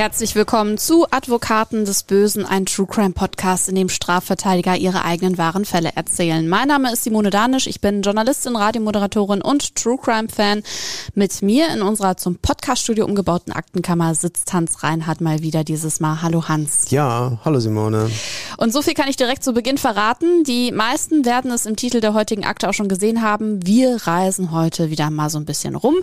Herzlich willkommen zu Advokaten des Bösen, ein True Crime Podcast, in dem Strafverteidiger ihre eigenen wahren Fälle erzählen. Mein Name ist Simone Danisch, ich bin Journalistin, Radiomoderatorin und True Crime Fan. Mit mir in unserer zum Podcaststudio umgebauten Aktenkammer sitzt Hans Reinhardt mal wieder dieses Mal. Hallo Hans. Ja, hallo Simone. Und so viel kann ich direkt zu Beginn verraten. Die meisten werden es im Titel der heutigen Akte auch schon gesehen haben. Wir reisen heute wieder mal so ein bisschen rum.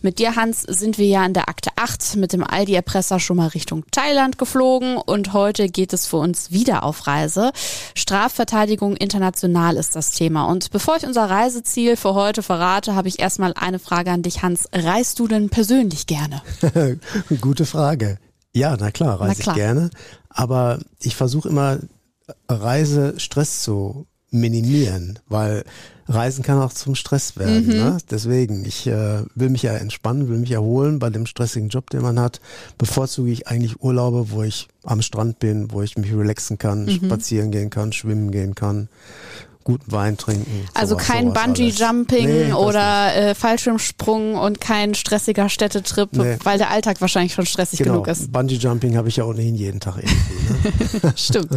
Mit dir, Hans, sind wir ja in der Akte 8 mit dem Aldi-Erpresser schon mal mal Richtung Thailand geflogen und heute geht es für uns wieder auf Reise. Strafverteidigung international ist das Thema. Und bevor ich unser Reiseziel für heute verrate, habe ich erstmal eine Frage an dich, Hans. Reist du denn persönlich gerne? Gute Frage. Ja, na klar, reise na klar. ich gerne. Aber ich versuche immer Reisestress zu minimieren, weil Reisen kann auch zum Stress werden. Mhm. Ne? Deswegen, ich äh, will mich ja entspannen, will mich erholen bei dem stressigen Job, den man hat. Bevorzuge ich eigentlich Urlaube, wo ich am Strand bin, wo ich mich relaxen kann, mhm. spazieren gehen kann, schwimmen gehen kann guten Wein trinken. Also sowas, kein Bungee-Jumping nee, oder äh, Fallschirmsprung und kein stressiger Städtetrip, nee. weil der Alltag wahrscheinlich schon stressig genau. genug ist. Bungee-Jumping habe ich ja ohnehin jeden Tag irgendwie. Ne? Stimmt.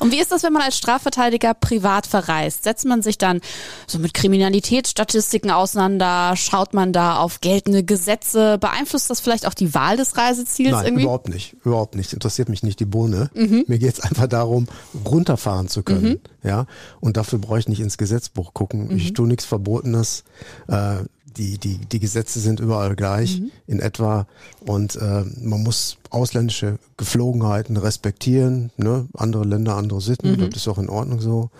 Und wie ist das, wenn man als Strafverteidiger privat verreist? Setzt man sich dann so mit Kriminalitätsstatistiken auseinander? Schaut man da auf geltende Gesetze? Beeinflusst das vielleicht auch die Wahl des Reiseziels Nein, irgendwie? überhaupt nicht. Überhaupt nicht. Interessiert mich nicht die Bohne. Mhm. Mir geht es einfach darum, runterfahren zu können. Mhm. Ja. Und dafür brauche ich nicht ins Gesetzbuch gucken. Mhm. Ich tue nichts Verbotenes. Äh, die, die, die Gesetze sind überall gleich mhm. in etwa und äh, man muss ausländische Geflogenheiten respektieren, ne? andere Länder, andere Sitten, mhm. das ist auch in Ordnung so.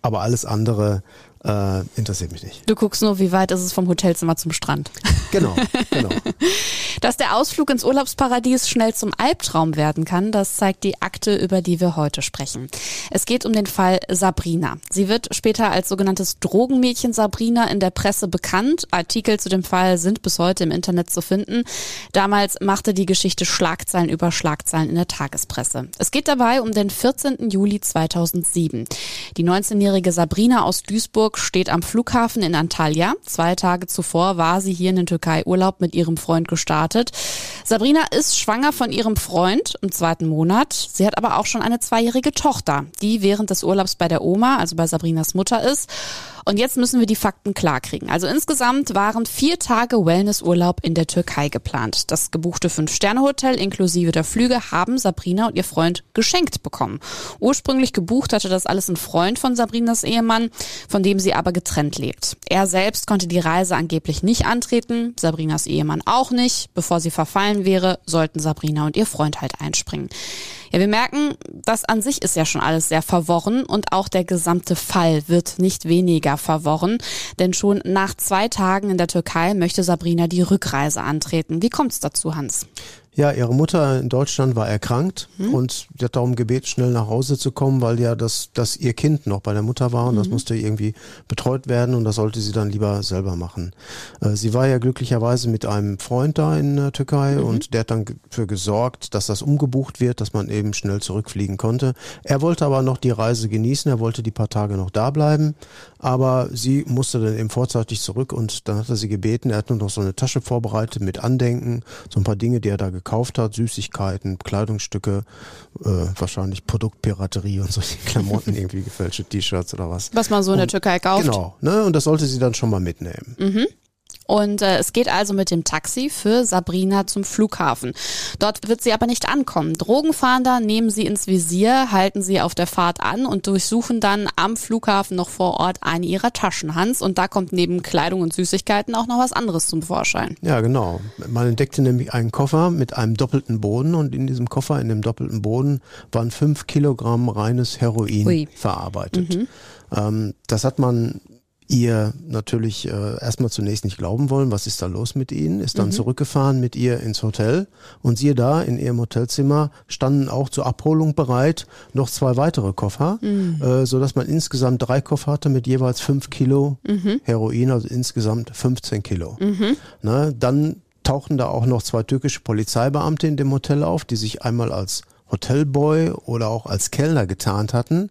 Aber alles andere äh, interessiert mich nicht. Du guckst nur, wie weit ist es vom Hotelzimmer zum Strand. Genau, genau. Dass der Ausflug ins Urlaubsparadies schnell zum Albtraum werden kann, das zeigt die Akte, über die wir heute sprechen. Es geht um den Fall Sabrina. Sie wird später als sogenanntes Drogenmädchen Sabrina in der Presse bekannt. Artikel zu dem Fall sind bis heute im Internet zu finden. Damals machte die Geschichte Schlagzeilen über Schlagzeilen in der Tagespresse. Es geht dabei um den 14. Juli 2007. Die 19-jährige Sabrina aus Duisburg steht am Flughafen in Antalya. Zwei Tage zuvor war sie hier in den Türkei Urlaub mit ihrem Freund gestartet. Sabrina ist schwanger von ihrem Freund im zweiten Monat. Sie hat aber auch schon eine zweijährige Tochter, die während des Urlaubs bei der Oma, also bei Sabrinas Mutter ist. Und jetzt müssen wir die Fakten klarkriegen. Also insgesamt waren vier Tage Wellnessurlaub in der Türkei geplant. Das gebuchte Fünf-Sterne-Hotel inklusive der Flüge haben Sabrina und ihr Freund geschenkt bekommen. Ursprünglich gebucht hatte das alles ein Freund von Sabrinas Ehemann, von dem sie aber getrennt lebt. Er selbst konnte die Reise angeblich nicht antreten, Sabrinas Ehemann auch nicht. Bevor sie verfallen wäre, sollten Sabrina und ihr Freund halt einspringen. Ja, wir merken, das an sich ist ja schon alles sehr verworren und auch der gesamte Fall wird nicht weniger verworren, denn schon nach zwei Tagen in der Türkei möchte Sabrina die Rückreise antreten. Wie kommt es dazu, Hans? Ja, ihre Mutter in Deutschland war erkrankt mhm. und sie hat darum gebeten, schnell nach Hause zu kommen, weil ja das, das ihr Kind noch bei der Mutter war und mhm. das musste irgendwie betreut werden und das sollte sie dann lieber selber machen. Äh, sie war ja glücklicherweise mit einem Freund da in der Türkei mhm. und der hat dann dafür gesorgt, dass das umgebucht wird, dass man eben schnell zurückfliegen konnte. Er wollte aber noch die Reise genießen, er wollte die paar Tage noch da bleiben, aber sie musste dann eben vorzeitig zurück und dann hat er sie gebeten, er hat nur noch so eine Tasche vorbereitet mit Andenken, so ein paar Dinge, die er da gekauft hat, Süßigkeiten, Kleidungsstücke, äh, wahrscheinlich Produktpiraterie und solche Klamotten, irgendwie gefälschte T-Shirts oder was. Was man so in der Türkei kauft. Genau, ne? Und das sollte sie dann schon mal mitnehmen. Mhm. Und äh, es geht also mit dem Taxi für Sabrina zum Flughafen. Dort wird sie aber nicht ankommen. Drogenfahnder nehmen sie ins Visier, halten sie auf der Fahrt an und durchsuchen dann am Flughafen noch vor Ort eine ihrer Taschen, Hans. Und da kommt neben Kleidung und Süßigkeiten auch noch was anderes zum Vorschein. Ja, genau. Man entdeckte nämlich einen Koffer mit einem doppelten Boden und in diesem Koffer, in dem doppelten Boden, waren fünf Kilogramm reines Heroin Ui. verarbeitet. Mhm. Ähm, das hat man ihr natürlich äh, erstmal zunächst nicht glauben wollen, was ist da los mit ihnen, ist dann mhm. zurückgefahren mit ihr ins Hotel und siehe da, in ihrem Hotelzimmer standen auch zur Abholung bereit noch zwei weitere Koffer, mhm. äh, so dass man insgesamt drei Koffer hatte mit jeweils fünf Kilo mhm. Heroin, also insgesamt 15 Kilo. Mhm. Na, dann tauchten da auch noch zwei türkische Polizeibeamte in dem Hotel auf, die sich einmal als Hotelboy oder auch als Kellner getarnt hatten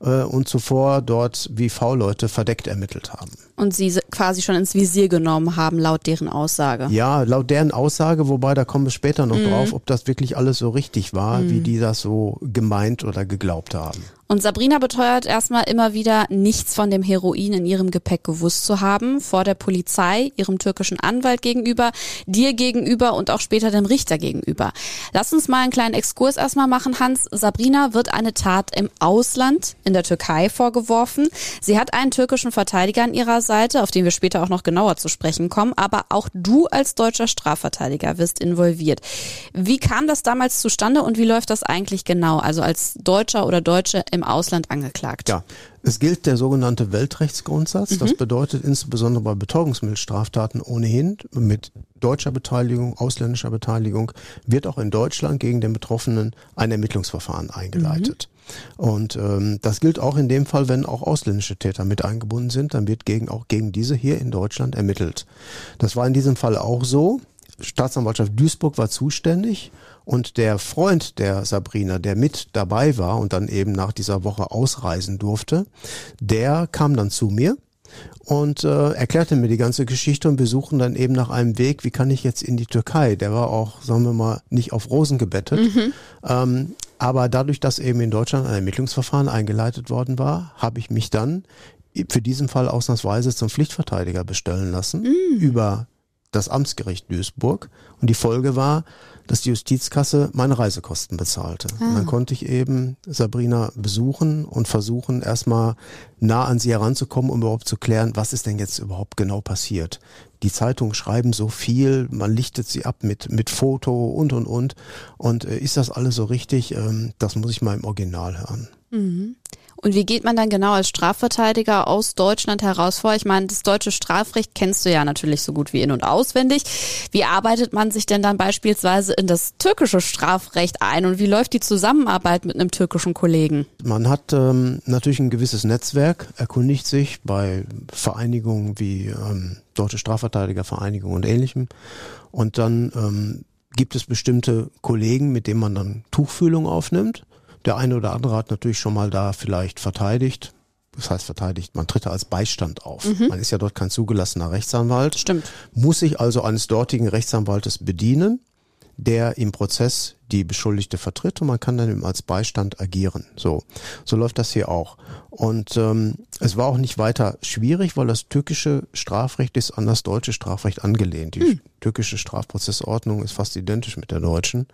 äh, und zuvor dort wie V-Leute verdeckt ermittelt haben. Und sie quasi schon ins Visier genommen haben, laut deren Aussage. Ja, laut deren Aussage, wobei da kommen wir später noch mhm. drauf, ob das wirklich alles so richtig war, mhm. wie die das so gemeint oder geglaubt haben. Und Sabrina beteuert erstmal immer wieder, nichts von dem Heroin in ihrem Gepäck gewusst zu haben, vor der Polizei, ihrem türkischen Anwalt gegenüber, dir gegenüber und auch später dem Richter gegenüber. Lass uns mal einen kleinen Exkurs erstmal machen, Hans. Sabrina wird eine Tat im Ausland, in der Türkei, vorgeworfen. Sie hat einen türkischen Verteidiger an ihrer Seite, auf den wir später auch noch genauer zu sprechen kommen, aber auch du als deutscher Strafverteidiger wirst involviert. Wie kam das damals zustande und wie läuft das eigentlich genau? Also als Deutscher oder Deutsche im Ausland angeklagt. Ja, es gilt der sogenannte Weltrechtsgrundsatz. Mhm. Das bedeutet insbesondere bei Betäubungsmittelstraftaten ohnehin mit deutscher Beteiligung, ausländischer Beteiligung wird auch in Deutschland gegen den Betroffenen ein Ermittlungsverfahren eingeleitet. Mhm. Und ähm, das gilt auch in dem Fall, wenn auch ausländische Täter mit eingebunden sind, dann wird gegen auch gegen diese hier in Deutschland ermittelt. Das war in diesem Fall auch so. Staatsanwaltschaft Duisburg war zuständig und der Freund der Sabrina, der mit dabei war und dann eben nach dieser Woche ausreisen durfte, der kam dann zu mir und äh, erklärte mir die ganze Geschichte und wir suchen dann eben nach einem Weg, wie kann ich jetzt in die Türkei. Der war auch, sagen wir mal, nicht auf Rosen gebettet. Mhm. Ähm, aber dadurch, dass eben in Deutschland ein Ermittlungsverfahren eingeleitet worden war, habe ich mich dann für diesen Fall ausnahmsweise zum Pflichtverteidiger bestellen lassen mhm. über das Amtsgericht Duisburg. Und die Folge war, dass die Justizkasse meine Reisekosten bezahlte. Ah. Und dann konnte ich eben Sabrina besuchen und versuchen, erstmal nah an sie heranzukommen, um überhaupt zu klären, was ist denn jetzt überhaupt genau passiert. Die Zeitungen schreiben so viel, man lichtet sie ab mit, mit Foto und, und, und. Und äh, ist das alles so richtig? Ähm, das muss ich mal im Original hören. Mhm. Und wie geht man dann genau als Strafverteidiger aus Deutschland heraus vor? Ich meine, das deutsche Strafrecht kennst du ja natürlich so gut wie in- und auswendig. Wie arbeitet man sich denn dann beispielsweise in das türkische Strafrecht ein und wie läuft die Zusammenarbeit mit einem türkischen Kollegen? Man hat ähm, natürlich ein gewisses Netzwerk, erkundigt sich bei Vereinigungen wie ähm, Deutsche Strafverteidigervereinigung und ähnlichem. Und dann ähm, gibt es bestimmte Kollegen, mit denen man dann Tuchfühlung aufnimmt. Der eine oder andere hat natürlich schon mal da vielleicht verteidigt. Das heißt verteidigt, man tritt da als Beistand auf. Mhm. Man ist ja dort kein zugelassener Rechtsanwalt. Stimmt. Muss sich also eines dortigen Rechtsanwaltes bedienen, der im Prozess die Beschuldigte vertritt und man kann dann eben als Beistand agieren. So, so läuft das hier auch. Und ähm, es war auch nicht weiter schwierig, weil das türkische Strafrecht ist an das deutsche Strafrecht angelehnt. Die hm. türkische Strafprozessordnung ist fast identisch mit der deutschen,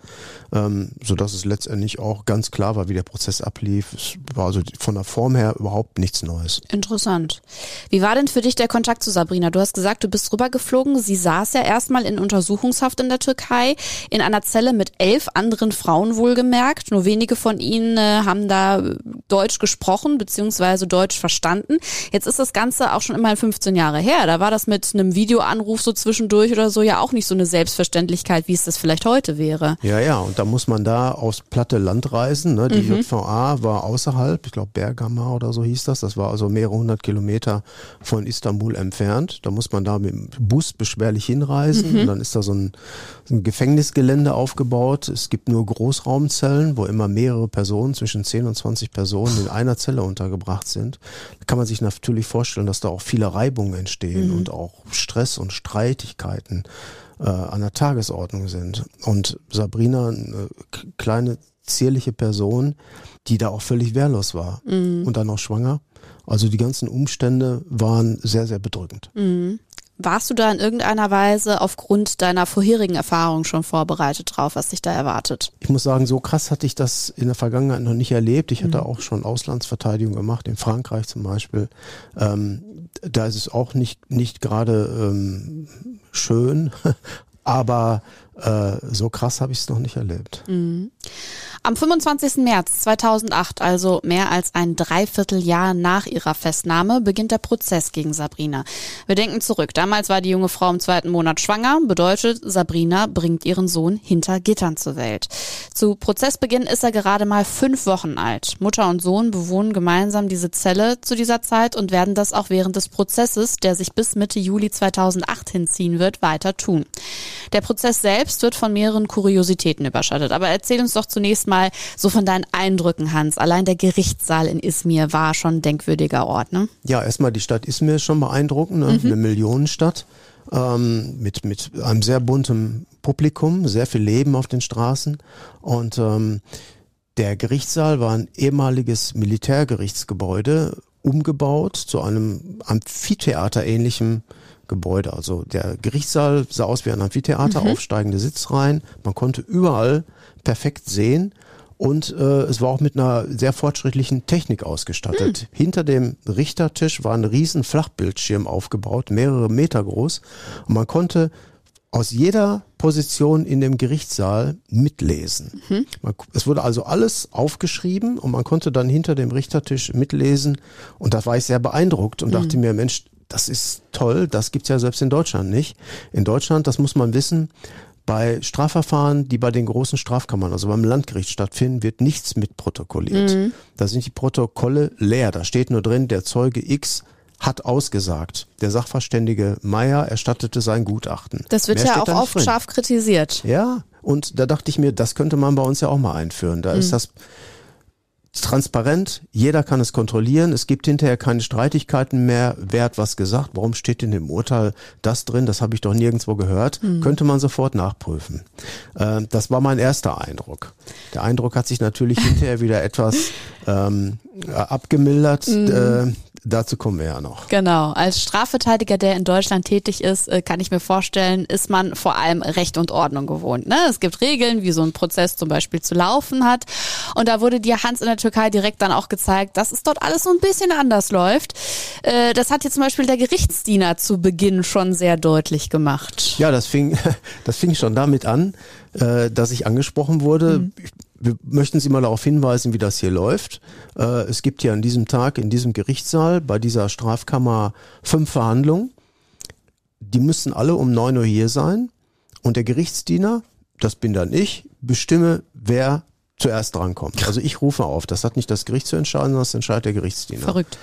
ähm, so dass es letztendlich auch ganz klar war, wie der Prozess ablief. Es war also von der Form her überhaupt nichts Neues. Interessant. Wie war denn für dich der Kontakt zu Sabrina? Du hast gesagt, du bist rübergeflogen. Sie saß ja erstmal in Untersuchungshaft in der Türkei in einer Zelle mit elf anderen Frauen wohlgemerkt. Nur wenige von ihnen äh, haben da Deutsch gesprochen beziehungsweise Deutsch verstanden. Jetzt ist das Ganze auch schon immerhin 15 Jahre her. Da war das mit einem Videoanruf so zwischendurch oder so ja auch nicht so eine Selbstverständlichkeit, wie es das vielleicht heute wäre. Ja, ja, und da muss man da aufs platte Land reisen. Ne? Die mhm. JVA war außerhalb, ich glaube Bergama oder so hieß das. Das war also mehrere hundert Kilometer von Istanbul entfernt. Da muss man da mit dem Bus beschwerlich hinreisen. Mhm. Und dann ist da so ein, so ein Gefängnisgelände aufgebaut. Es gibt nur Großraumzellen, wo immer mehrere Personen, zwischen 10 und 20 Personen in einer Zelle untergebracht sind. Da kann man sich natürlich vorstellen, dass da auch viele Reibungen entstehen mhm. und auch Stress und Streitigkeiten äh, an der Tagesordnung sind. Und Sabrina, eine kleine, zierliche Person, die da auch völlig wehrlos war mhm. und dann auch schwanger. Also die ganzen Umstände waren sehr, sehr bedrückend. Mhm. Warst du da in irgendeiner Weise aufgrund deiner vorherigen Erfahrung schon vorbereitet drauf, was dich da erwartet? Ich muss sagen, so krass hatte ich das in der Vergangenheit noch nicht erlebt. Ich hatte mhm. auch schon Auslandsverteidigung gemacht, in Frankreich zum Beispiel. Ähm, da ist es auch nicht, nicht gerade ähm, schön, aber äh, so krass habe ich es noch nicht erlebt. Mhm. Am 25. März 2008, also mehr als ein Dreivierteljahr nach ihrer Festnahme, beginnt der Prozess gegen Sabrina. Wir denken zurück. Damals war die junge Frau im zweiten Monat schwanger. Bedeutet, Sabrina bringt ihren Sohn hinter Gittern zur Welt. Zu Prozessbeginn ist er gerade mal fünf Wochen alt. Mutter und Sohn bewohnen gemeinsam diese Zelle zu dieser Zeit und werden das auch während des Prozesses, der sich bis Mitte Juli 2008 hinziehen wird, weiter tun. Der Prozess selbst wird von mehreren Kuriositäten überschattet. Aber erzähl uns doch zunächst mal so von deinen Eindrücken, Hans. Allein der Gerichtssaal in Izmir war schon ein denkwürdiger Ort, ne? Ja, erstmal die Stadt Izmir ist schon beeindruckend, ne? mhm. eine Millionenstadt ähm, mit, mit einem sehr bunten Publikum, sehr viel Leben auf den Straßen und ähm, der Gerichtssaal war ein ehemaliges Militärgerichtsgebäude, umgebaut zu einem Amphitheater-ähnlichen Gebäude. Also der Gerichtssaal sah aus wie ein Amphitheater, mhm. aufsteigende Sitzreihen. Man konnte überall perfekt sehen und äh, es war auch mit einer sehr fortschrittlichen Technik ausgestattet. Mhm. Hinter dem Richtertisch war ein riesen Flachbildschirm aufgebaut, mehrere Meter groß und man konnte aus jeder Position in dem Gerichtssaal mitlesen. Mhm. Es wurde also alles aufgeschrieben und man konnte dann hinter dem Richtertisch mitlesen und da war ich sehr beeindruckt und mhm. dachte mir, Mensch, das ist toll, das gibt's ja selbst in Deutschland nicht. In Deutschland, das muss man wissen, bei Strafverfahren, die bei den großen Strafkammern, also beim Landgericht stattfinden, wird nichts mitprotokolliert. Mhm. Da sind die Protokolle leer. Da steht nur drin, der Zeuge X hat ausgesagt. Der Sachverständige Meier erstattete sein Gutachten. Das wird Mehr ja auch oft drin. scharf kritisiert. Ja, und da dachte ich mir, das könnte man bei uns ja auch mal einführen. Da mhm. ist das transparent, jeder kann es kontrollieren, es gibt hinterher keine Streitigkeiten mehr, wer hat was gesagt, warum steht in dem Urteil das drin, das habe ich doch nirgendwo gehört, mhm. könnte man sofort nachprüfen. Äh, das war mein erster Eindruck. Der Eindruck hat sich natürlich hinterher wieder etwas ähm, abgemildert. Mhm. Äh, Dazu kommen wir ja noch. Genau. Als Strafverteidiger, der in Deutschland tätig ist, äh, kann ich mir vorstellen, ist man vor allem Recht und Ordnung gewohnt. Ne? Es gibt Regeln, wie so ein Prozess zum Beispiel zu laufen hat. Und da wurde dir Hans in der Türkei direkt dann auch gezeigt, dass es dort alles so ein bisschen anders läuft. Äh, das hat jetzt zum Beispiel der Gerichtsdiener zu Beginn schon sehr deutlich gemacht. Ja, das fing, das fing schon damit an, äh, dass ich angesprochen wurde. Mhm wir möchten Sie mal darauf hinweisen, wie das hier läuft. Äh, es gibt hier an diesem Tag in diesem Gerichtssaal bei dieser Strafkammer fünf Verhandlungen. Die müssen alle um neun Uhr hier sein. Und der Gerichtsdiener, das bin dann ich, bestimme, wer zuerst drankommt. Also ich rufe auf. Das hat nicht das Gericht zu entscheiden, sondern das entscheidet der Gerichtsdiener. Verrückt.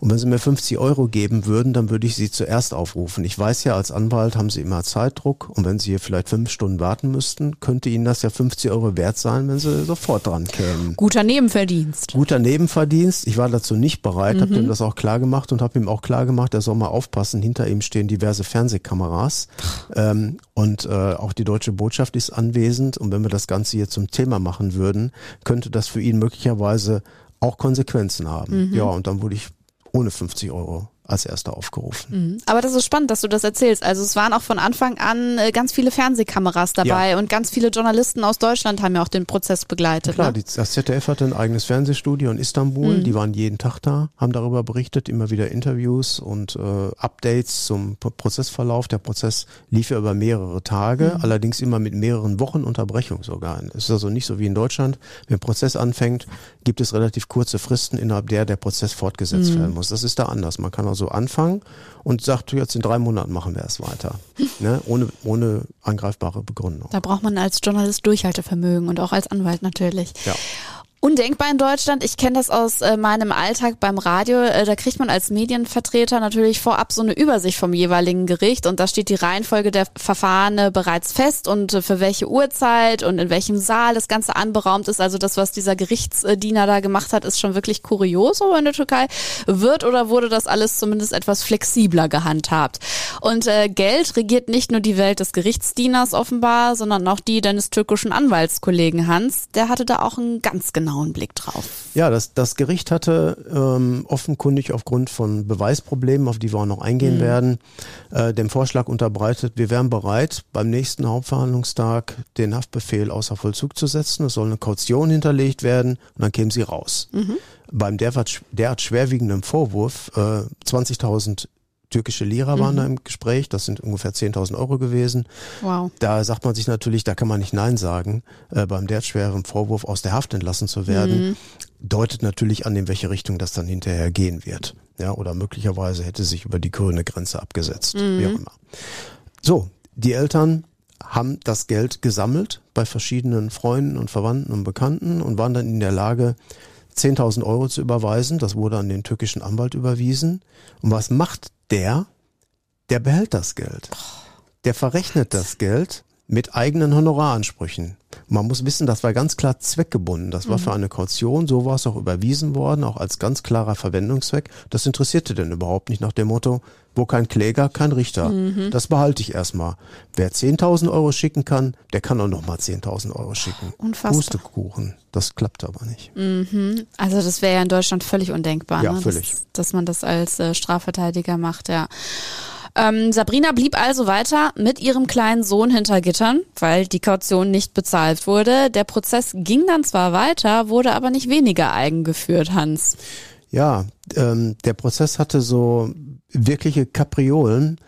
Und wenn Sie mir 50 Euro geben würden, dann würde ich Sie zuerst aufrufen. Ich weiß ja, als Anwalt haben Sie immer Zeitdruck und wenn Sie hier vielleicht fünf Stunden warten müssten, könnte Ihnen das ja 50 Euro wert sein, wenn Sie sofort dran kämen. Guter Nebenverdienst. Guter Nebenverdienst. Ich war dazu nicht bereit, mhm. habe ihm das auch klar gemacht und habe ihm auch klar gemacht, er soll mal aufpassen. Hinter ihm stehen diverse Fernsehkameras ähm, und äh, auch die deutsche Botschaft ist anwesend. Und wenn wir das Ganze hier zum Thema machen würden, könnte das für ihn möglicherweise auch Konsequenzen haben. Mhm. Ja, und dann wurde ich ohne 50 Euro als erster aufgerufen. Mhm. Aber das ist spannend, dass du das erzählst. Also es waren auch von Anfang an äh, ganz viele Fernsehkameras dabei ja. und ganz viele Journalisten aus Deutschland haben ja auch den Prozess begleitet. Klar, ne? das ZDF hatte ein eigenes Fernsehstudio in Istanbul. Mhm. Die waren jeden Tag da, haben darüber berichtet, immer wieder Interviews und äh, Updates zum Prozessverlauf. Der Prozess lief ja über mehrere Tage, mhm. allerdings immer mit mehreren Wochen Unterbrechung sogar. Es ist also nicht so wie in Deutschland. Wenn ein Prozess anfängt, gibt es relativ kurze Fristen, innerhalb der der Prozess fortgesetzt mhm. werden muss. Das ist da anders. Man kann also so anfangen und sagt, jetzt in drei Monaten machen wir es weiter. ne? ohne, ohne angreifbare Begründung. Da braucht man als Journalist Durchhaltevermögen und auch als Anwalt natürlich. Ja. Undenkbar in Deutschland. Ich kenne das aus äh, meinem Alltag beim Radio. Äh, da kriegt man als Medienvertreter natürlich vorab so eine Übersicht vom jeweiligen Gericht und da steht die Reihenfolge der Verfahrene bereits fest und äh, für welche Uhrzeit und in welchem Saal das Ganze anberaumt ist. Also das, was dieser Gerichtsdiener da gemacht hat, ist schon wirklich kurios. Aber in der Türkei wird oder wurde das alles zumindest etwas flexibler gehandhabt. Und äh, Geld regiert nicht nur die Welt des Gerichtsdieners offenbar, sondern auch die deines türkischen Anwaltskollegen Hans. Der hatte da auch einen ganz genau genauen Blick drauf. Ja, das, das Gericht hatte ähm, offenkundig aufgrund von Beweisproblemen, auf die wir auch noch eingehen mhm. werden, äh, dem Vorschlag unterbreitet, wir wären bereit, beim nächsten Hauptverhandlungstag den Haftbefehl außer Vollzug zu setzen. Es soll eine Kaution hinterlegt werden und dann kämen sie raus. Mhm. Beim derart, derart schwerwiegenden Vorwurf, äh, 20.000 türkische Lira waren da im Gespräch, das sind ungefähr 10.000 Euro gewesen. Wow. Da sagt man sich natürlich, da kann man nicht Nein sagen, äh, beim derart schweren Vorwurf aus der Haft entlassen zu werden, deutet natürlich an, in welche Richtung das dann hinterher gehen wird. Ja, oder möglicherweise hätte sich über die grüne Grenze abgesetzt, wie auch immer. So, die Eltern haben das Geld gesammelt bei verschiedenen Freunden und Verwandten und Bekannten und waren dann in der Lage, 10.000 Euro zu überweisen. Das wurde an den türkischen Anwalt überwiesen. Und was macht der? Der behält das Geld. Der verrechnet das Geld mit eigenen Honoraransprüchen. Man muss wissen, das war ganz klar zweckgebunden. Das war für eine Kaution, so war es auch überwiesen worden, auch als ganz klarer Verwendungszweck. Das interessierte denn überhaupt nicht nach dem Motto, wo kein Kläger, kein Richter. Das behalte ich erstmal. Wer 10.000 Euro schicken kann, der kann auch nochmal 10.000 Euro schicken. Unfassbar. Pustekuchen. Das klappt aber nicht. Also das wäre ja in Deutschland völlig undenkbar, Ja, ne? völlig. Dass, dass man das als äh, Strafverteidiger macht, ja. Ähm, Sabrina blieb also weiter mit ihrem kleinen Sohn hinter Gittern, weil die Kaution nicht bezahlt wurde. Der Prozess ging dann zwar weiter, wurde aber nicht weniger eigen geführt, Hans. Ja, ähm, der Prozess hatte so wirkliche Kapriolen.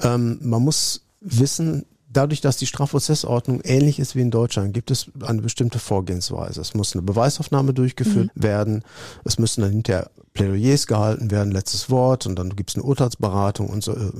Ähm, man muss wissen, dadurch, dass die Strafprozessordnung ähnlich ist wie in Deutschland, gibt es eine bestimmte Vorgehensweise. Es muss eine Beweisaufnahme durchgeführt werden, es müssen dann hinterher Plädoyers gehalten werden, letztes Wort und dann gibt es eine Urteilsberatung und so, äh,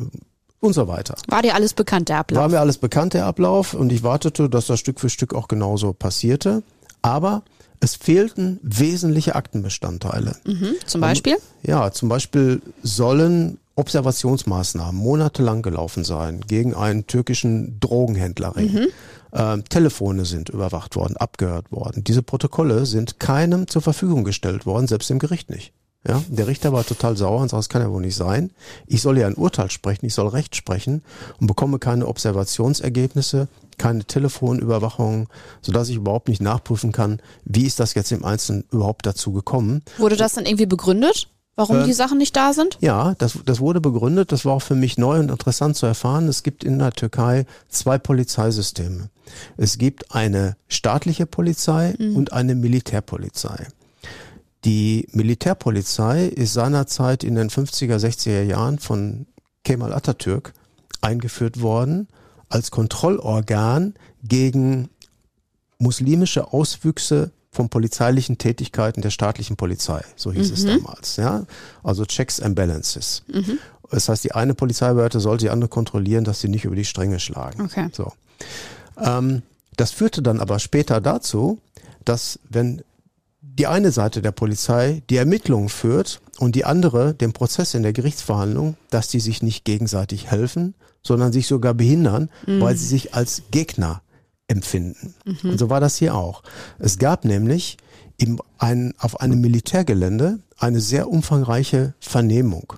und so weiter. War dir alles bekannt, der Ablauf? War mir alles bekannt, der Ablauf, und ich wartete, dass das Stück für Stück auch genauso passierte. Aber es fehlten wesentliche Aktenbestandteile. mhm. Zum Beispiel? Ja, zum Beispiel sollen Observationsmaßnahmen monatelang gelaufen sein gegen einen türkischen Drogenhändlerring. Ähm, Telefone sind überwacht worden, abgehört worden. Diese Protokolle sind keinem zur Verfügung gestellt worden, selbst dem Gericht nicht. Ja, der Richter war total sauer und sagt, das kann ja wohl nicht sein. Ich soll ja ein Urteil sprechen, ich soll Recht sprechen und bekomme keine Observationsergebnisse, keine Telefonüberwachung, sodass ich überhaupt nicht nachprüfen kann, wie ist das jetzt im Einzelnen überhaupt dazu gekommen. Wurde das dann irgendwie begründet, warum Äh, die Sachen nicht da sind? Ja, das, das wurde begründet. Das war auch für mich neu und interessant zu erfahren. Es gibt in der Türkei zwei Polizeisysteme. Es gibt eine staatliche Polizei und eine Militärpolizei. Die Militärpolizei ist seinerzeit in den 50er, 60er Jahren von Kemal Atatürk eingeführt worden als Kontrollorgan gegen muslimische Auswüchse von polizeilichen Tätigkeiten der staatlichen Polizei. So hieß es damals. Ja? Also Checks and Balances. Das heißt, die eine Polizeibehörde sollte die andere kontrollieren, dass sie nicht über die Stränge schlagen. Okay. So. Ähm, das führte dann aber später dazu, dass wenn die eine Seite der Polizei die Ermittlungen führt und die andere den Prozess in der Gerichtsverhandlung, dass die sich nicht gegenseitig helfen, sondern sich sogar behindern, weil sie sich als Gegner empfinden. Und so war das hier auch. Es gab nämlich im, ein, auf einem Militärgelände eine sehr umfangreiche Vernehmung.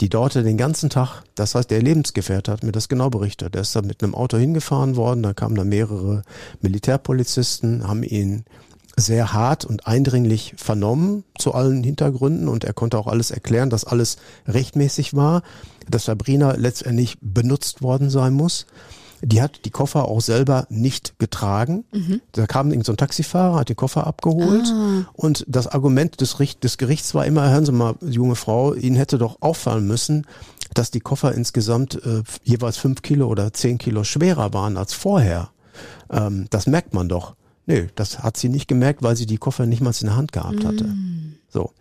Die dauerte den ganzen Tag. Das heißt, der Lebensgefährte hat mir das genau berichtet. Er ist da mit einem Auto hingefahren worden, da kamen da mehrere Militärpolizisten, haben ihn sehr hart und eindringlich vernommen zu allen Hintergründen und er konnte auch alles erklären, dass alles rechtmäßig war, dass Sabrina letztendlich benutzt worden sein muss. Die hat die Koffer auch selber nicht getragen. Da kam irgend so ein Taxifahrer, hat die Koffer abgeholt. Und das Argument des, Richt des Gerichts war immer, hören Sie mal, junge Frau, Ihnen hätte doch auffallen müssen, dass die Koffer insgesamt äh, jeweils fünf Kilo oder zehn Kilo schwerer waren als vorher. Ähm, das merkt man doch. Nö, das hat sie nicht gemerkt, weil sie die Koffer nicht mal in der Hand gehabt hatte. So.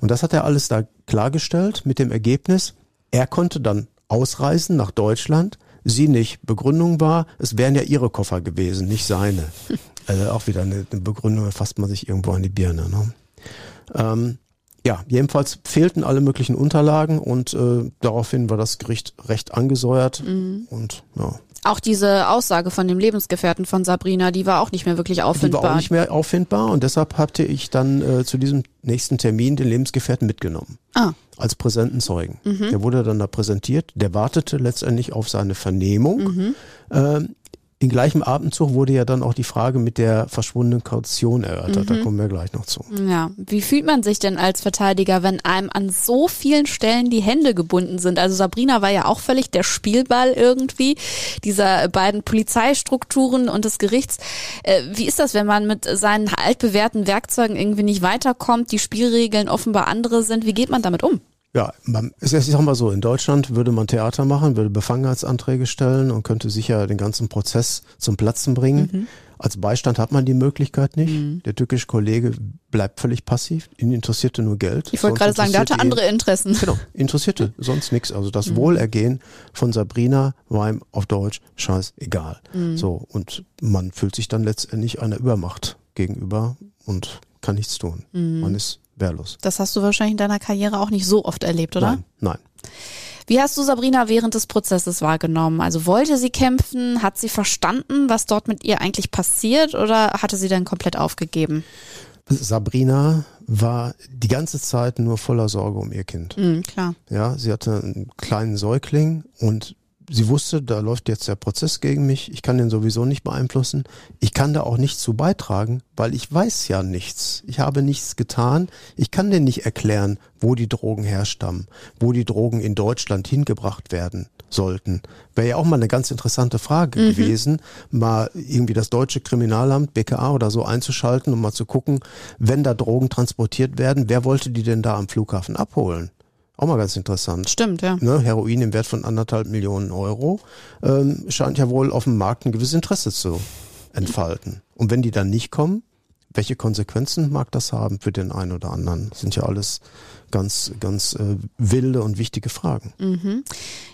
Und das hat er alles da klargestellt mit dem Ergebnis, er konnte dann ausreisen nach Deutschland, sie nicht. Begründung war, es wären ja ihre Koffer gewesen, nicht seine. Also auch wieder eine, eine Begründung, da fasst man sich irgendwo an die Birne. Ne? Ähm, ja, jedenfalls fehlten alle möglichen Unterlagen und äh, daraufhin war das Gericht recht angesäuert und ja, Auch diese Aussage von dem Lebensgefährten von Sabrina, die war auch nicht mehr wirklich Die war auffindbar. auch nicht mehr auffindbar und deshalb hatte ich dann äh, zu diesem nächsten Termin den Lebensgefährten mitgenommen. ah, Als präsenten Zeugen. Der wurde dann da präsentiert, der wartete letztendlich auf seine Vernehmung. Ähm, in gleichem Abendzug wurde ja dann auch die Frage mit der verschwundenen Kaution erörtert. Da kommen wir gleich noch zu. ja. Wie fühlt man sich denn als Verteidiger, wenn einem an so vielen Stellen die Hände gebunden sind? Also Sabrina war ja auch völlig der Spielball irgendwie dieser beiden Polizeistrukturen und des Gerichts. Äh, wie ist das, wenn man mit seinen altbewährten Werkzeugen irgendwie nicht weiterkommt, die Spielregeln offenbar andere sind? Wie geht man damit um? Ja, man, ich sag mal so, in Deutschland würde man Theater machen, würde Befangenheitsanträge stellen und könnte sicher den ganzen Prozess zum Platzen bringen. Mhm. Als Beistand hat man die Möglichkeit nicht. Der türkische Kollege bleibt völlig passiv. Ihn interessierte nur Geld. Ich wollte gerade sagen, der hatte andere Interessen. Genau, interessierte sonst nichts. Also das Mhm. Wohlergehen von Sabrina war ihm auf Deutsch scheißegal. Mhm. So, und man fühlt sich dann letztendlich einer Übermacht gegenüber und kann nichts tun. Mhm. Man ist wehrlos. Das hast du wahrscheinlich in deiner Karriere auch nicht so oft erlebt, oder? Nein, nein. Wie hast du Sabrina während des Prozesses wahrgenommen? Also wollte sie kämpfen? Hat sie verstanden, was dort mit ihr eigentlich passiert oder hatte sie dann komplett aufgegeben? Sabrina war die ganze Zeit nur voller Sorge um ihr Kind. Mhm, klar. Ja, sie hatte einen kleinen Säugling und sie wusste, da läuft jetzt der Prozess gegen mich. Ich kann den sowieso nicht beeinflussen. Ich kann da auch nichts zu beitragen, weil ich weiß ja nichts. Ich habe nichts getan. Ich kann dir nicht erklären, wo die Drogen herstammen, wo die Drogen in Deutschland hingebracht werden sollten. Wäre ja auch mal eine ganz interessante Frage gewesen, mal irgendwie das deutsche Kriminalamt, BKA oder so einzuschalten und mal zu gucken, wenn da Drogen transportiert werden, wer wollte die denn da am Flughafen abholen? Auch mal ganz interessant. Stimmt, ja. Ne, Heroin im Wert von anderthalb Millionen Euro ähm, scheint ja wohl auf dem Markt ein gewisses Interesse zu entfalten. Und wenn die dann nicht kommen, welche Konsequenzen mag das haben für den einen oder anderen? Das sind ja alles ganz, ganz äh, wilde und wichtige Fragen.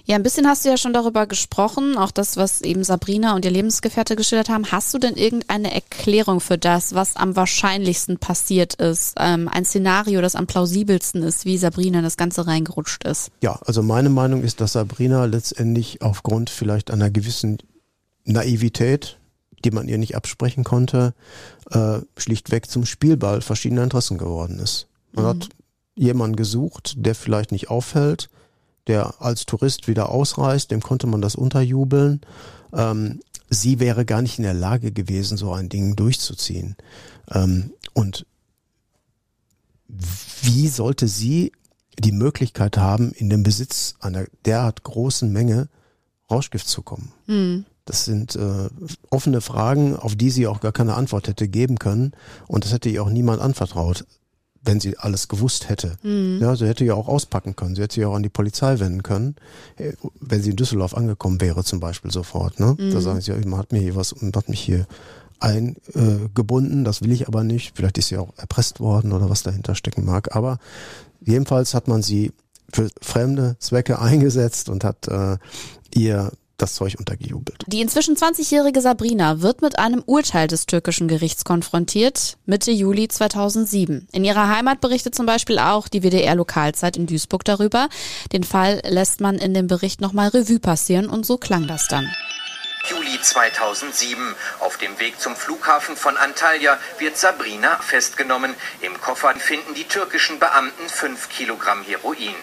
Ja, ein bisschen hast du ja schon darüber gesprochen, auch das, was eben Sabrina und ihr Lebensgefährte geschildert haben. Hast du denn irgendeine Erklärung für das, was am wahrscheinlichsten passiert ist? Ähm, ein Szenario, das am plausibelsten ist, wie Sabrina in das Ganze reingerutscht ist? Ja, also meine Meinung ist, dass Sabrina letztendlich aufgrund vielleicht einer gewissen Naivität, die man ihr nicht absprechen konnte, äh, schlichtweg zum Spielball verschiedener Interessen geworden ist. Man hat jemanden gesucht, der vielleicht nicht auffällt, der als Tourist wieder ausreist, dem konnte man das unterjubeln. Ähm, sie wäre gar nicht in der Lage gewesen, so ein Ding durchzuziehen. Ähm, und wie sollte sie die Möglichkeit haben, in den Besitz einer derart großen Menge Rauschgift zu kommen? Das sind äh, offene Fragen, auf die sie auch gar keine Antwort hätte geben können. Und das hätte ihr auch niemand anvertraut, wenn sie alles gewusst hätte. Ja, sie hätte ja auch auspacken können. Sie hätte sich auch an die Polizei wenden können, äh, wenn sie in Düsseldorf angekommen wäre zum Beispiel sofort. Ne? Da sagen sie, ja, man hat mir hier was, man hat mich hier eingebunden, das will ich aber nicht. Vielleicht ist sie auch erpresst worden oder was dahinter stecken mag. Aber jedenfalls hat man sie für fremde Zwecke eingesetzt und hat äh, ihr das Zeug untergejubelt. Die inzwischen 20-jährige Sabrina wird mit einem Urteil des türkischen Gerichts konfrontiert, Mitte Juli 2007. In ihrer Heimat berichtet zum Beispiel auch die WDR-Lokalzeit in Duisburg darüber. Den Fall lässt man in dem Bericht nochmal Revue passieren und so klang das dann. Juli 2007. Auf dem Weg zum Flughafen von Antalya wird Sabrina festgenommen. Im Koffer finden die türkischen Beamten 5 Kilogramm Heroin.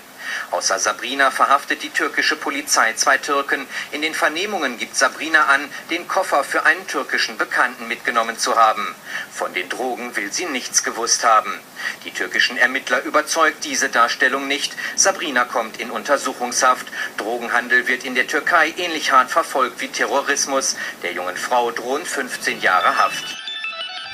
Außer Sabrina verhaftet die türkische Polizei zwei Türken. In den Vernehmungen gibt Sabrina an, den Koffer für einen türkischen Bekannten mitgenommen zu haben. Von den Drogen will sie nichts gewusst haben. Die türkischen Ermittler überzeugt diese Darstellung nicht. Sabrina kommt in Untersuchungshaft. Drogenhandel wird in der Türkei ähnlich hart verfolgt wie Terrorismus. Der jungen Frau drohen 15 Jahre Haft.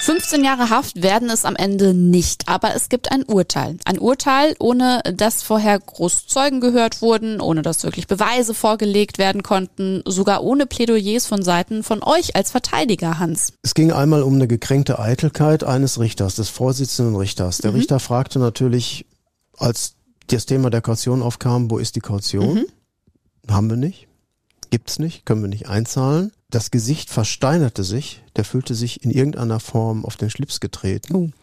15 Jahre Haft werden es am Ende nicht, aber es gibt ein Urteil. Ein Urteil, ohne dass vorher groß Zeugen gehört wurden, ohne dass wirklich Beweise vorgelegt werden konnten, sogar ohne Plädoyers von Seiten von euch als Verteidiger, Hans. Es ging einmal um eine gekränkte Eitelkeit eines Richters, des Vorsitzenden Richters. Der Richter fragte natürlich, als das Thema der Kaution aufkam, wo ist die Kaution? Haben wir nicht. Gibt's nicht, können wir nicht einzahlen. Das Gesicht versteinerte sich, der fühlte sich in irgendeiner Form auf den Schlips getreten.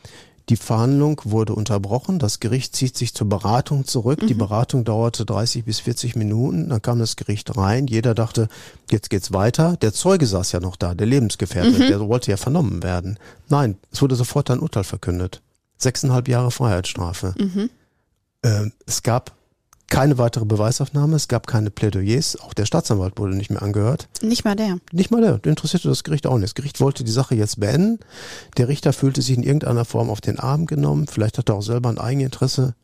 Die Verhandlung wurde unterbrochen, das Gericht zieht sich zur Beratung zurück. Die Beratung dauerte 30 bis 40 Minuten, dann kam das Gericht rein, jeder dachte, jetzt geht's weiter. Der Zeuge saß ja noch da, der Lebensgefährte, der wollte ja vernommen werden. Nein, es wurde sofort ein Urteil verkündet. Sechseinhalb Jahre Freiheitsstrafe. Ähm, es gab keine weitere Beweisaufnahme, es gab keine Plädoyers, auch der Staatsanwalt wurde nicht mehr angehört. Nicht mal der. Nicht mal der, interessierte das Gericht auch nicht. Das Gericht wollte die Sache jetzt beenden. Der Richter fühlte sich in irgendeiner Form auf den Arm genommen. Vielleicht hat er auch selber ein Eigeninteresse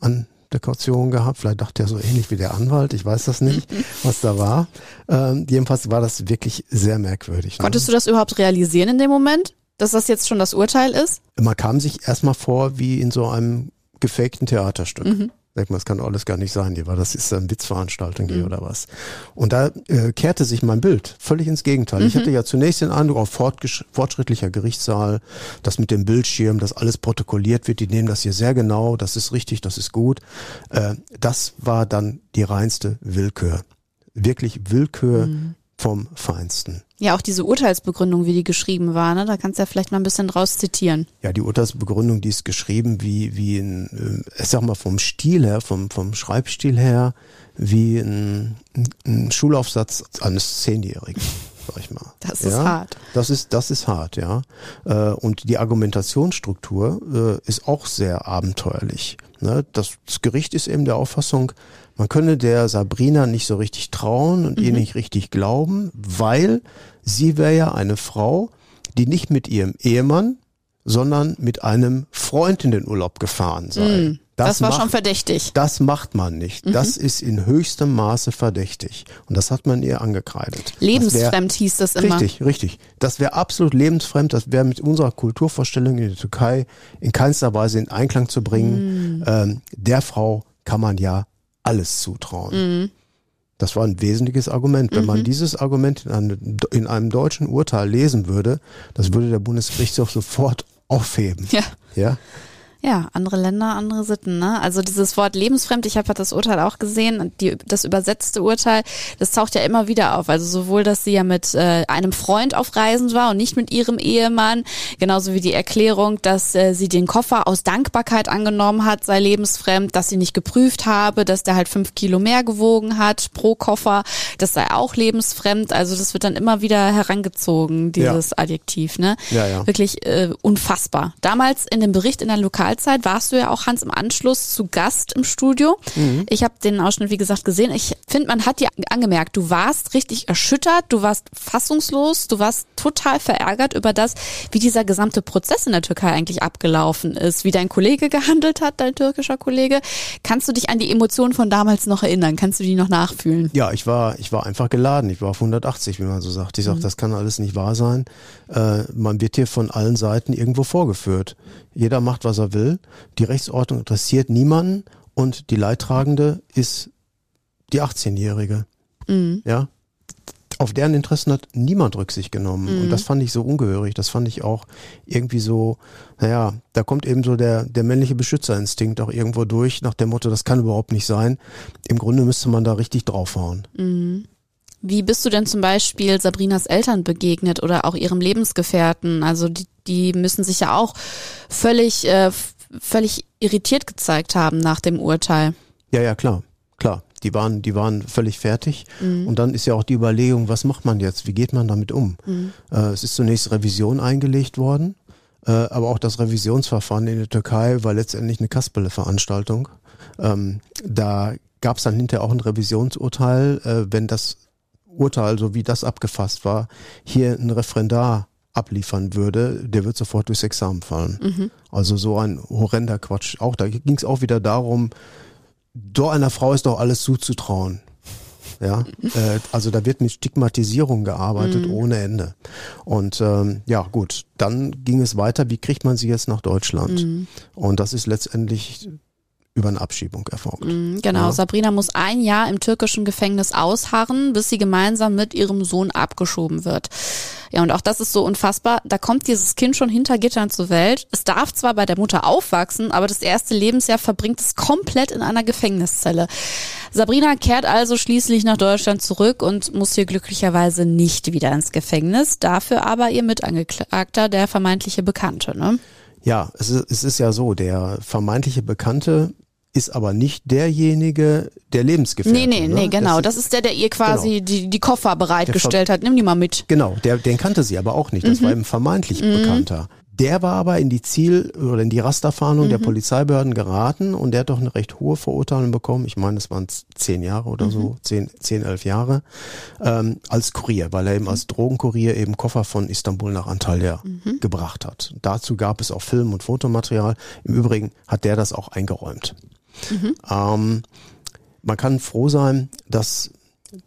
an der Kaution gehabt. Vielleicht dachte er so ähnlich wie der Anwalt. Ich weiß das nicht, was da war. Ähm, jedenfalls war das wirklich sehr merkwürdig. ne? Konntest du das überhaupt realisieren in dem Moment, dass das jetzt schon das Urteil ist? Man kam sich erstmal vor wie in so einem gefakten Theaterstück. Denk mal, das kann alles gar nicht sein hier, weil das ist eine Witzveranstaltung hier oder was. Und da äh, kehrte sich mein Bild völlig ins Gegenteil. Ich hatte ja zunächst den Eindruck, auf fortschrittlicher Gerichtssaal, das mit dem Bildschirm, dass alles protokolliert wird, die nehmen das hier sehr genau, das ist richtig, das ist gut. Äh, das war dann die reinste Willkür. Wirklich Willkür vom Feinsten. Ja, auch diese Urteilsbegründung, wie die geschrieben war, ne? da kannst du ja vielleicht mal ein bisschen draus zitieren. Ja, die Urteilsbegründung, die ist geschrieben wie, wie ein, äh, ich sag mal vom Stil her, vom, vom Schreibstil her, wie ein, ein Schulaufsatz eines Zehnjährigen, sag ich mal. Das ist hart. Das ist, das ist hart, ja. Äh, Und die Argumentationsstruktur äh, ist auch sehr abenteuerlich. Ne? Das Gericht ist eben der Auffassung, man könne der Sabrina nicht so richtig trauen und ihr nicht richtig glauben, weil sie wäre ja eine Frau, die nicht mit ihrem Ehemann, sondern mit einem Freund in den Urlaub gefahren sei. Das, war macht- schon verdächtig. das macht man nicht. Das ist in höchstem Maße verdächtig. Und das hat man ihr angekreidet. Das wär- Lebensfremd hieß das immer. Richtig, richtig. Das wäre absolut lebensfremd. Das wäre mit unserer Kulturvorstellung in der Türkei in keinster Weise in Einklang zu bringen. Ähm, der Frau kann man ja alles zutrauen. Das war ein wesentliches Argument. Wenn man dieses Argument in einem, in einem deutschen Urteil lesen würde, das würde der Bundesgerichtshof sofort aufheben. Ja. Ja. Ja, andere Länder, andere Sitten. Ne? Also dieses Wort lebensfremd, ich habe das Urteil auch gesehen, die, das übersetzte Urteil, das taucht ja immer wieder auf. Also sowohl, dass sie ja mit äh, einem Freund auf Reisen war und nicht mit ihrem Ehemann, genauso wie die Erklärung, dass äh, sie den Koffer aus Dankbarkeit angenommen hat, sei lebensfremd, dass sie nicht geprüft habe, dass der halt fünf Kilo mehr gewogen hat pro Koffer, das sei auch lebensfremd. Also das wird dann immer wieder herangezogen, dieses Adjektiv. Ne? Ja, ja. Wirklich äh, unfassbar. Damals in dem Bericht in der Lokalzeit warst du ja auch, Hans, im Anschluss zu Gast im Studio. Mhm. Ich habe den Ausschnitt, wie gesagt, gesehen. Ich finde, man hat dir angemerkt, du warst richtig erschüttert, du warst fassungslos, du warst total verärgert über das, wie dieser gesamte Prozess in der Türkei eigentlich abgelaufen ist, wie dein Kollege gehandelt hat, dein türkischer Kollege. Kannst du dich an die Emotionen von damals noch erinnern? Kannst du die noch nachfühlen? Ja, ich war, ich war einfach geladen. Ich war auf 180, wie man so sagt. Ich sag, das kann alles nicht wahr sein. Äh, man wird hier von allen Seiten irgendwo vorgeführt. Jeder macht, was er will. Die Rechtsordnung interessiert niemanden und die Leidtragende ist die 18-Jährige. Ja. Auf deren Interessen hat niemand Rücksicht genommen. Und das fand ich so ungehörig. Das fand ich auch irgendwie so, naja, da kommt eben so der, der männliche Beschützerinstinkt auch irgendwo durch, nach dem Motto, das kann überhaupt nicht sein. Im Grunde müsste man da richtig draufhauen. Wie bist du denn zum Beispiel Sabrinas Eltern begegnet oder auch ihrem Lebensgefährten? Also die, die müssen sich ja auch völlig, äh, völlig irritiert gezeigt haben nach dem Urteil. Ja, ja, klar, klar. Die waren, die waren völlig fertig. Und dann ist ja auch die Überlegung, was macht man jetzt? Wie geht man damit um? Äh, es ist zunächst Revision eingelegt worden, äh, aber auch das Revisionsverfahren in der Türkei war letztendlich eine Kasperle-Veranstaltung. Ähm, da gab es dann hinterher auch ein Revisionsurteil, äh, wenn das Urteil, so wie das abgefasst war, hier ein Referendar abliefern würde, der wird sofort durchs Examen fallen. Also so ein horrender Quatsch. Auch da ging es auch wieder darum, doch einer Frau ist doch alles zuzutrauen. Ja, äh, also da wird mit Stigmatisierung gearbeitet ohne Ende. Und ähm, ja, gut, dann ging es weiter. Wie kriegt man sie jetzt nach Deutschland? Und das ist letztendlich über eine Abschiebung erfolgt. Mhm, Genau, Ja. Sabrina muss ein Jahr im türkischen Gefängnis ausharren, bis sie gemeinsam mit ihrem Sohn abgeschoben wird. Ja, und auch das ist so unfassbar. Da kommt dieses Kind schon hinter Gittern zur Welt. Es darf zwar bei der Mutter aufwachsen, aber das erste Lebensjahr verbringt es komplett in einer Gefängniszelle. Sabrina kehrt also schließlich nach Deutschland zurück und muss hier glücklicherweise nicht wieder ins Gefängnis. Dafür aber ihr Mitangeklagter, der vermeintliche Bekannte. Ne? Ja, es ist, es ist ja so, der vermeintliche Bekannte ist aber nicht derjenige, der Lebensgefährte. Nee, nee, ne? nee, genau. Das Das ist der, der ihr quasi die, die Koffer bereitgestellt hat. Nimm die mal mit. Genau, der, den kannte sie aber auch nicht. Das war eben vermeintlich Bekannter. Der war aber in die Ziel- oder in die Rasterfahndung der Polizeibehörden geraten und der hat doch eine recht hohe Verurteilung bekommen. Ich meine, das waren zehn Jahre oder so, zehn, zehn, elf Jahre, ähm, als Kurier, weil er eben als Drogenkurier eben Koffer von Istanbul nach Antalya gebracht hat. Dazu gab es auch Film- und Fotomaterial. Im Übrigen hat der das auch eingeräumt. Ähm, man kann froh sein, dass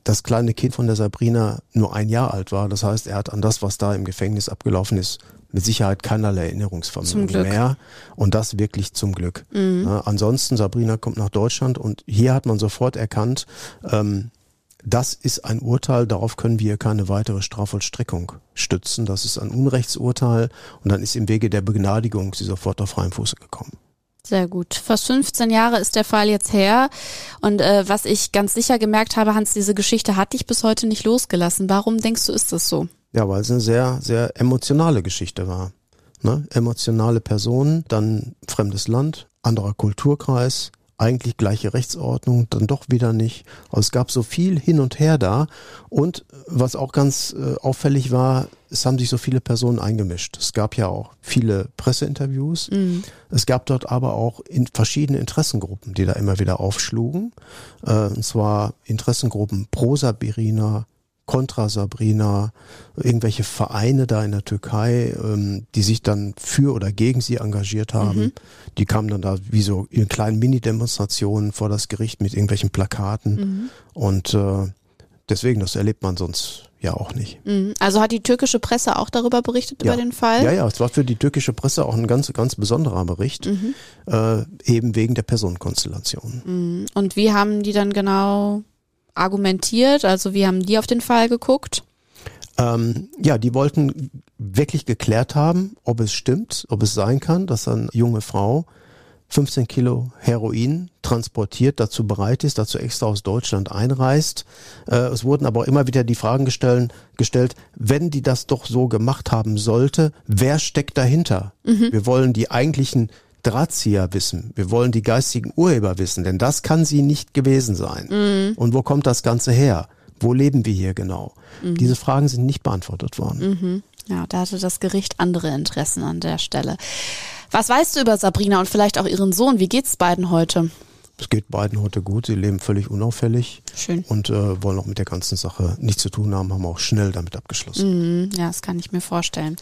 das kleine Kind von der Sabrina nur ein Jahr alt war. Das heißt, er hat an das, was da im Gefängnis abgelaufen ist, mit Sicherheit keinerlei Erinnerungsvermögen mehr. Und das wirklich zum Glück. Mhm. Ja, ansonsten, Sabrina kommt nach Deutschland und hier hat man sofort erkannt, ähm, das ist ein Urteil, darauf können wir keine weitere Strafvollstreckung stützen. Das ist ein Unrechtsurteil und dann ist im Wege der Begnadigung sie sofort auf freiem Fuße gekommen. Sehr gut. Fast 15 Jahre ist der Fall jetzt her. Und äh, was ich ganz sicher gemerkt habe, Hans, diese Geschichte hat dich bis heute nicht losgelassen. Warum denkst du, ist das so? Ja, weil es eine sehr, sehr emotionale Geschichte war. Ne? Emotionale Person, dann fremdes Land, anderer Kulturkreis, eigentlich gleiche Rechtsordnung, dann doch wieder nicht. Also es gab so viel hin und her da. Und was auch ganz äh, auffällig war, es haben sich so viele Personen eingemischt. Es gab ja auch viele Presseinterviews. Mhm. Es gab dort aber auch in verschiedene Interessengruppen, die da immer wieder aufschlugen. Äh, und zwar Interessengruppen pro Sabirina, Contra Sabrina, irgendwelche Vereine da in der Türkei, ähm, die sich dann für oder gegen sie engagiert haben. Mhm. Die kamen dann da wie so in kleinen Mini-Demonstrationen vor das Gericht mit irgendwelchen Plakaten. Mhm. Und äh, deswegen, das erlebt man sonst ja auch nicht. Mhm. Also hat die türkische Presse auch darüber berichtet, ja. über den Fall? Ja, ja, es war für die türkische Presse auch ein ganz, ganz besonderer Bericht, mhm. äh, eben wegen der Personenkonstellation. Mhm. Und wie haben die dann genau argumentiert? Also wie haben die auf den Fall geguckt? Ähm, ja, die wollten wirklich geklärt haben, ob es stimmt, ob es sein kann, dass eine junge Frau 15 Kilo Heroin transportiert, dazu bereit ist, dazu extra aus Deutschland einreist. Äh, es wurden aber immer wieder die Fragen gestellt, gestellt, wenn die das doch so gemacht haben sollte, wer steckt dahinter? Mhm. Wir wollen die eigentlichen Drahtzieher wissen. Wir wollen die geistigen Urheber wissen, denn das kann sie nicht gewesen sein. Mhm. Und wo kommt das Ganze her? Wo leben wir hier genau? Mhm. Diese Fragen sind nicht beantwortet worden. Mhm. Ja, da hatte das Gericht andere Interessen an der Stelle. Was weißt du über Sabrina und vielleicht auch ihren Sohn? Wie geht's beiden heute? Es geht beiden heute gut. Sie leben völlig unauffällig. Schön. Und äh, wollen auch mit der ganzen Sache nichts zu tun haben, haben auch schnell damit abgeschlossen. Mhm, ja, das kann ich mir vorstellen.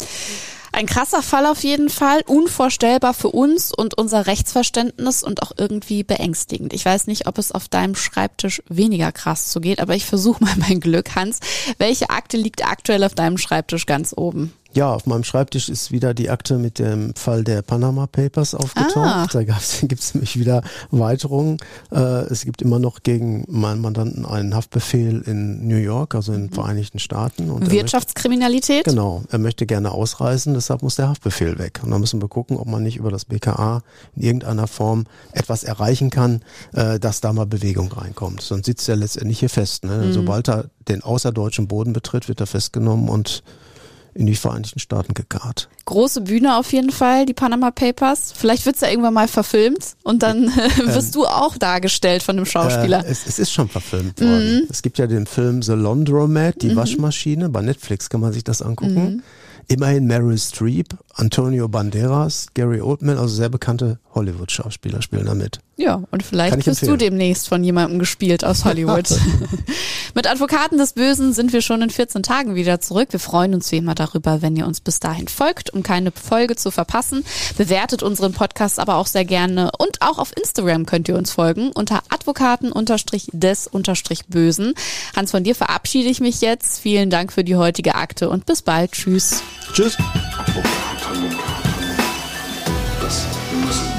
Ein krasser Fall auf jeden Fall, unvorstellbar für uns und unser Rechtsverständnis und auch irgendwie beängstigend. Ich weiß nicht, ob es auf deinem Schreibtisch weniger krass zugeht, aber ich versuche mal mein Glück. Hans, welche Akte liegt aktuell auf deinem Schreibtisch ganz oben? Ja, auf meinem Schreibtisch ist wieder die Akte mit dem Fall der Panama Papers aufgetaucht. Ah. Da gibt es nämlich wieder Weiterungen. Äh, es gibt immer noch gegen meinen Mandanten einen Haftbefehl in New York, also in den Vereinigten Staaten. Und Wirtschaftskriminalität? Möchte, genau, er möchte gerne ausreisen, deshalb muss der Haftbefehl weg. Und dann müssen wir gucken, ob man nicht über das BKA in irgendeiner Form etwas erreichen kann, äh, dass da mal Bewegung reinkommt. Sonst sitzt er letztendlich hier fest. Ne? Mhm. Sobald er den außerdeutschen Boden betritt, wird er festgenommen und in die Vereinigten Staaten gekarrt. Große Bühne auf jeden Fall, die Panama Papers. Vielleicht wird es ja irgendwann mal verfilmt und dann ähm, wirst du auch dargestellt von einem Schauspieler. Äh, es, es, ist schon verfilmt worden. Mhm. Es gibt ja den Film The Laundromat, die mhm. Waschmaschine. Bei Netflix kann man sich das angucken. Mhm. Immerhin Meryl Streep, Antonio Banderas, Gary Oldman, also sehr bekannte Hollywood-Schauspieler spielen da mit. Ja, und vielleicht bist empfehlen. du demnächst von jemandem gespielt aus Hollywood. Mit Advokaten des Bösen sind wir schon in 14 Tagen wieder zurück. Wir freuen uns wie immer darüber, wenn ihr uns bis dahin folgt, um keine Folge zu verpassen. Bewertet unseren Podcast aber auch sehr gerne und auch auf Instagram könnt ihr uns folgen unter Advokaten-des-Bösen. Hans, von dir verabschiede ich mich jetzt. Vielen Dank für die heutige Akte und bis bald. Tschüss. Tschüss. Das, das